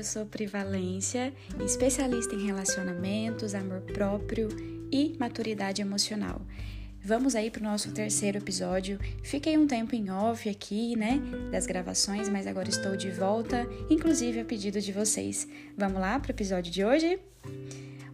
eu sou Privalência, especialista em relacionamentos, amor próprio e maturidade emocional. Vamos aí para o nosso terceiro episódio. Fiquei um tempo em off aqui, né, das gravações, mas agora estou de volta, inclusive a pedido de vocês. Vamos lá para o episódio de hoje?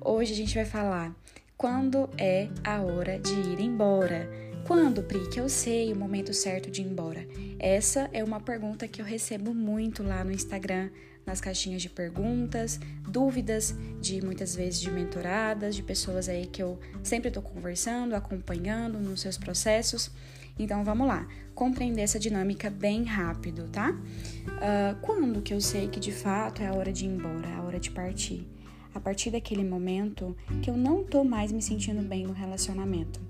Hoje a gente vai falar quando é a hora de ir embora. Quando, Pri, que eu sei o momento certo de ir embora? Essa é uma pergunta que eu recebo muito lá no Instagram, nas caixinhas de perguntas, dúvidas de muitas vezes de mentoradas, de pessoas aí que eu sempre estou conversando, acompanhando nos seus processos. Então vamos lá, compreender essa dinâmica bem rápido, tá? Uh, quando que eu sei que de fato é a hora de ir embora, é a hora de partir? A partir daquele momento que eu não tô mais me sentindo bem no relacionamento.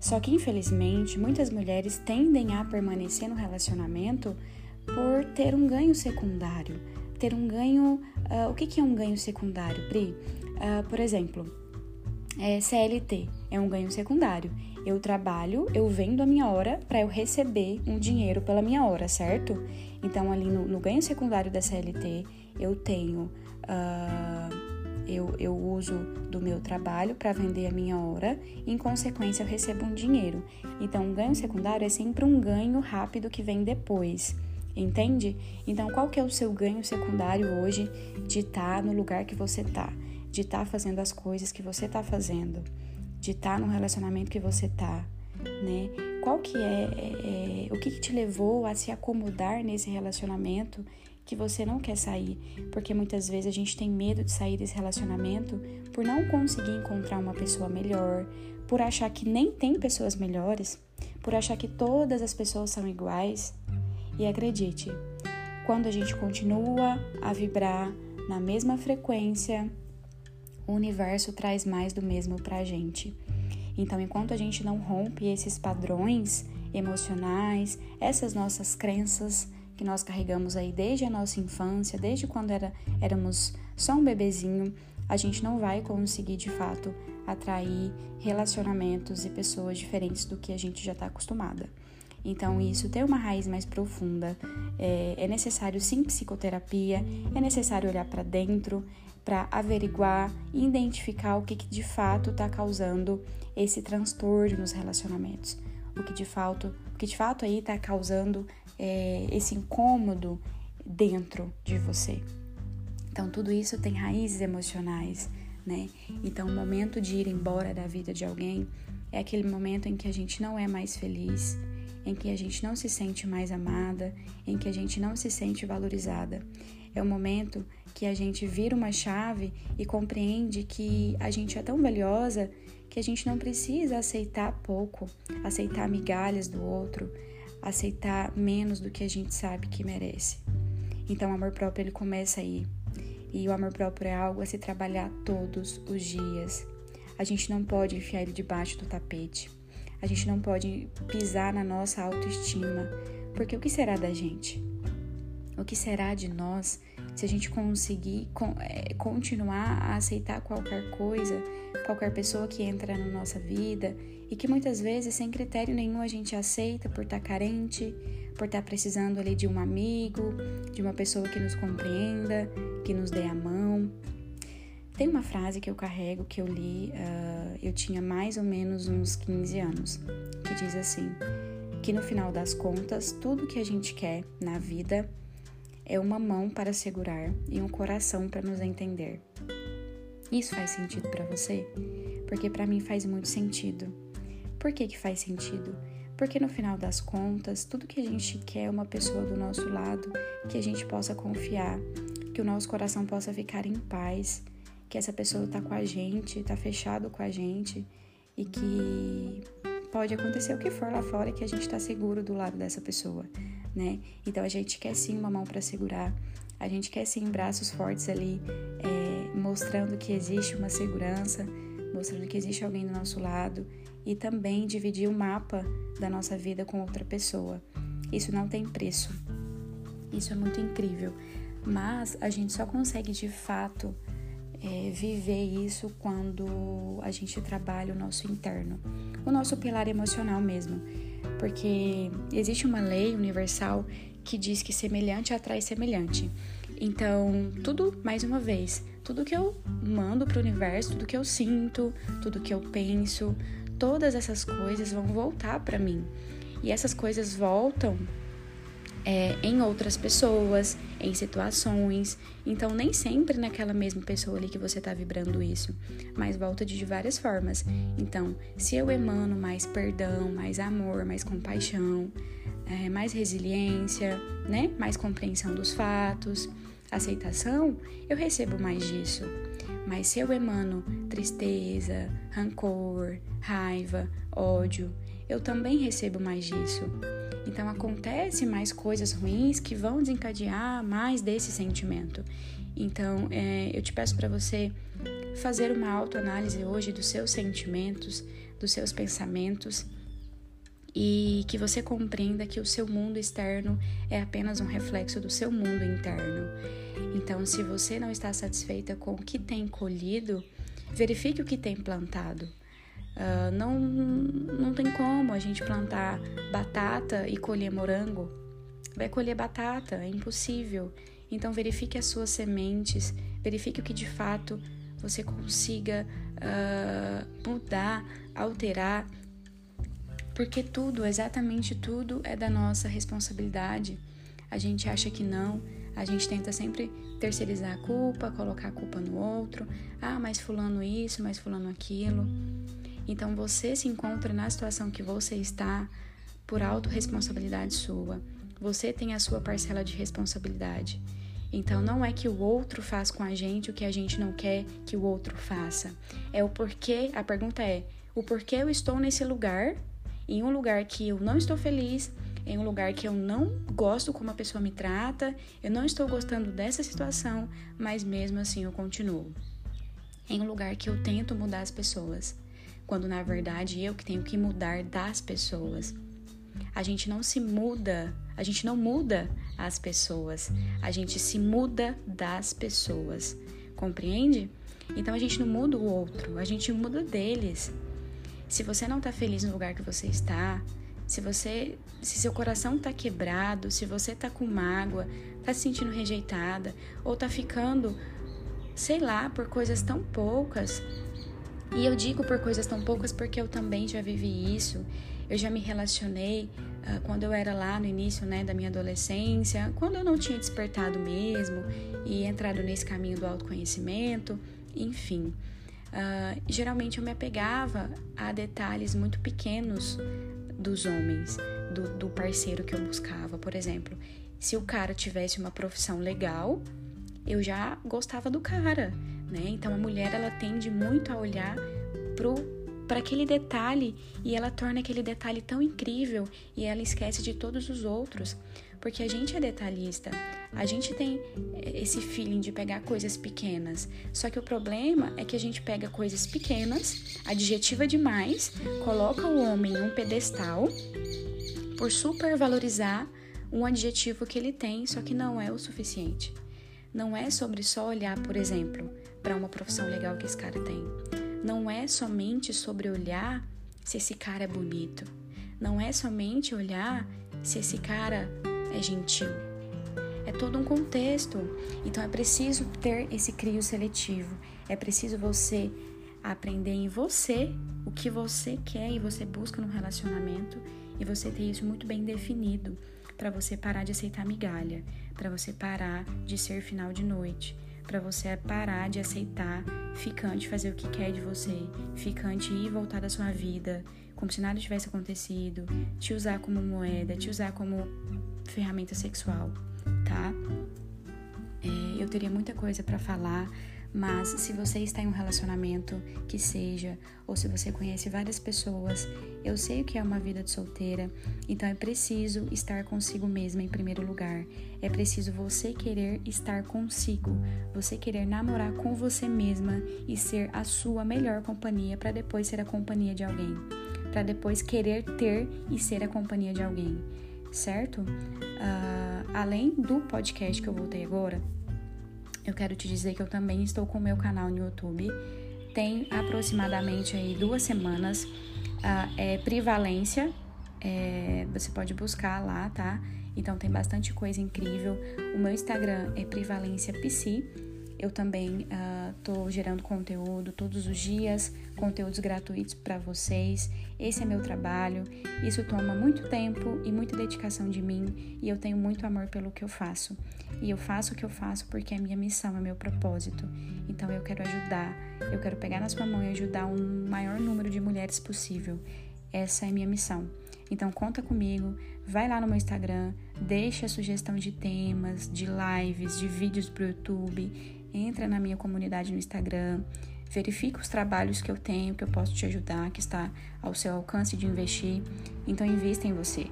Só que, infelizmente, muitas mulheres tendem a permanecer no relacionamento por ter um ganho secundário. Ter um ganho. Uh, o que, que é um ganho secundário, Pri? Uh, por exemplo, é CLT é um ganho secundário. Eu trabalho, eu vendo a minha hora para eu receber um dinheiro pela minha hora, certo? Então, ali no, no ganho secundário da CLT, eu tenho. Uh, eu, eu uso do meu trabalho para vender a minha hora, e, em consequência eu recebo um dinheiro. Então, um ganho secundário é sempre um ganho rápido que vem depois. Entende? Então, qual que é o seu ganho secundário hoje de estar tá no lugar que você tá, de estar tá fazendo as coisas que você tá fazendo, de estar tá no relacionamento que você tá, né? Qual que é, é, é o que, que te levou a se acomodar nesse relacionamento que você não quer sair, porque muitas vezes a gente tem medo de sair desse relacionamento por não conseguir encontrar uma pessoa melhor, por achar que nem tem pessoas melhores, por achar que todas as pessoas são iguais. E acredite, quando a gente continua a vibrar na mesma frequência, o universo traz mais do mesmo pra gente. Então, enquanto a gente não rompe esses padrões emocionais, essas nossas crenças, que nós carregamos aí desde a nossa infância, desde quando era, éramos só um bebezinho, a gente não vai conseguir de fato atrair relacionamentos e pessoas diferentes do que a gente já está acostumada. Então, isso tem uma raiz mais profunda. É, é necessário sim psicoterapia, é necessário olhar para dentro para averiguar e identificar o que, que de fato está causando esse transtorno nos relacionamentos. O que de fato, o que de fato aí está causando é, esse incômodo dentro de você. Então, tudo isso tem raízes emocionais, né? Então, o momento de ir embora da vida de alguém é aquele momento em que a gente não é mais feliz, em que a gente não se sente mais amada, em que a gente não se sente valorizada. É o momento que a gente vira uma chave e compreende que a gente é tão valiosa que a gente não precisa aceitar pouco, aceitar migalhas do outro, aceitar menos do que a gente sabe que merece. Então, o amor próprio ele começa aí. E o amor próprio é algo a se trabalhar todos os dias. A gente não pode enfiar ele debaixo do tapete. A gente não pode pisar na nossa autoestima, porque o que será da gente? O que será de nós se a gente conseguir é, continuar a aceitar qualquer coisa, qualquer pessoa que entra na nossa vida e que muitas vezes sem critério nenhum a gente aceita por estar tá carente, por estar tá precisando ali de um amigo, de uma pessoa que nos compreenda, que nos dê a mão. Tem uma frase que eu carrego que eu li, uh, eu tinha mais ou menos uns 15 anos, que diz assim: que no final das contas, tudo que a gente quer na vida é uma mão para segurar e um coração para nos entender. Isso faz sentido para você? Porque para mim faz muito sentido. Por que que faz sentido? Porque no final das contas, tudo que a gente quer é uma pessoa do nosso lado, que a gente possa confiar, que o nosso coração possa ficar em paz, que essa pessoa está com a gente, está fechado com a gente e que pode acontecer o que for lá fora que a gente está seguro do lado dessa pessoa né? Então a gente quer sim uma mão para segurar, a gente quer sim braços fortes ali, é, mostrando que existe uma segurança, mostrando que existe alguém do nosso lado e também dividir o mapa da nossa vida com outra pessoa. Isso não tem preço. Isso é muito incrível, mas a gente só consegue de fato é, viver isso quando a gente trabalha o nosso interno, o nosso pilar emocional mesmo porque existe uma lei universal que diz que semelhante atrai semelhante. Então, tudo, mais uma vez, tudo que eu mando para o universo, tudo que eu sinto, tudo que eu penso, todas essas coisas vão voltar para mim. E essas coisas voltam é, em outras pessoas, em situações. Então, nem sempre naquela mesma pessoa ali que você está vibrando isso, mas volta de várias formas. Então, se eu emano mais perdão, mais amor, mais compaixão, é, mais resiliência, né? mais compreensão dos fatos, aceitação, eu recebo mais disso. Mas se eu emano tristeza, rancor, raiva, ódio, eu também recebo mais disso. Então acontece mais coisas ruins que vão desencadear mais desse sentimento. Então é, eu te peço para você fazer uma autoanálise hoje dos seus sentimentos, dos seus pensamentos e que você compreenda que o seu mundo externo é apenas um reflexo do seu mundo interno. Então, se você não está satisfeita com o que tem colhido, verifique o que tem plantado. Uh, não, não tem como a gente plantar batata e colher morango. Vai colher batata, é impossível. Então verifique as suas sementes, verifique o que de fato você consiga uh, mudar, alterar, porque tudo, exatamente tudo, é da nossa responsabilidade. A gente acha que não, a gente tenta sempre terceirizar a culpa, colocar a culpa no outro. Ah, mas fulano isso, mas fulano aquilo. Então você se encontra na situação que você está por autorresponsabilidade sua. Você tem a sua parcela de responsabilidade. Então não é que o outro faz com a gente o que a gente não quer que o outro faça. É o porquê, a pergunta é: o porquê eu estou nesse lugar, em um lugar que eu não estou feliz, em um lugar que eu não gosto como a pessoa me trata, eu não estou gostando dessa situação, mas mesmo assim eu continuo. Em um lugar que eu tento mudar as pessoas quando na verdade eu que tenho que mudar das pessoas. A gente não se muda, a gente não muda as pessoas, a gente se muda das pessoas. Compreende? Então a gente não muda o outro, a gente muda deles. Se você não está feliz no lugar que você está, se você, se seu coração está quebrado, se você está com mágoa, está se sentindo rejeitada ou está ficando, sei lá, por coisas tão poucas, e eu digo por coisas tão poucas porque eu também já vivi isso. Eu já me relacionei uh, quando eu era lá no início né, da minha adolescência, quando eu não tinha despertado mesmo e entrado nesse caminho do autoconhecimento, enfim. Uh, geralmente eu me apegava a detalhes muito pequenos dos homens, do, do parceiro que eu buscava. Por exemplo, se o cara tivesse uma profissão legal, eu já gostava do cara né? Então a mulher ela tende muito a olhar pro para aquele detalhe e ela torna aquele detalhe tão incrível e ela esquece de todos os outros, porque a gente é detalhista, a gente tem esse feeling de pegar coisas pequenas. Só que o problema é que a gente pega coisas pequenas, adjetiva demais, coloca o homem em um pedestal por supervalorizar um adjetivo que ele tem, só que não é o suficiente. Não é sobre só olhar, por exemplo, para uma profissão legal que esse cara tem. Não é somente sobre olhar se esse cara é bonito. Não é somente olhar se esse cara é gentil. É todo um contexto. Então é preciso ter esse crio seletivo. É preciso você aprender em você o que você quer e você busca no relacionamento e você ter isso muito bem definido para você parar de aceitar migalha, para você parar de ser final de noite, para você parar de aceitar ficante fazer o que quer de você, ficante ir e voltar da sua vida, como se nada tivesse acontecido, te usar como moeda, te usar como ferramenta sexual, tá? É, eu teria muita coisa para falar mas se você está em um relacionamento que seja, ou se você conhece várias pessoas, eu sei o que é uma vida de solteira, então é preciso estar consigo mesma em primeiro lugar. É preciso você querer estar consigo, você querer namorar com você mesma e ser a sua melhor companhia para depois ser a companhia de alguém, para depois querer ter e ser a companhia de alguém, certo? Uh, além do podcast que eu voltei agora, eu quero te dizer que eu também estou com o meu canal no YouTube. Tem aproximadamente aí duas semanas. Uh, é Privalência. É, você pode buscar lá, tá? Então tem bastante coisa incrível. O meu Instagram é Prevalência Psi. Eu também estou uh, gerando conteúdo todos os dias, conteúdos gratuitos para vocês. Esse é meu trabalho. Isso toma muito tempo e muita dedicação de mim e eu tenho muito amor pelo que eu faço. E eu faço o que eu faço porque é minha missão, é meu propósito. Então eu quero ajudar, eu quero pegar na sua mão e ajudar um maior número de mulheres possível. Essa é minha missão. Então conta comigo, vai lá no meu Instagram, deixa a sugestão de temas, de lives, de vídeos pro YouTube, entra na minha comunidade no Instagram, verifica os trabalhos que eu tenho, que eu posso te ajudar, que está ao seu alcance de investir. Então invista em você.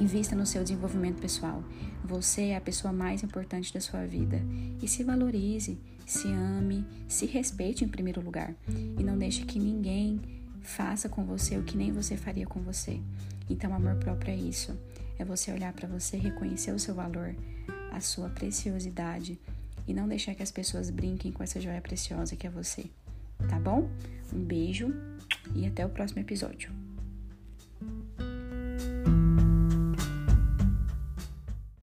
Invista no seu desenvolvimento pessoal. Você é a pessoa mais importante da sua vida. E se valorize, se ame, se respeite em primeiro lugar. E não deixe que ninguém faça com você o que nem você faria com você. Então, amor próprio é isso. É você olhar para você, reconhecer o seu valor, a sua preciosidade e não deixar que as pessoas brinquem com essa joia preciosa que é você. Tá bom? Um beijo e até o próximo episódio.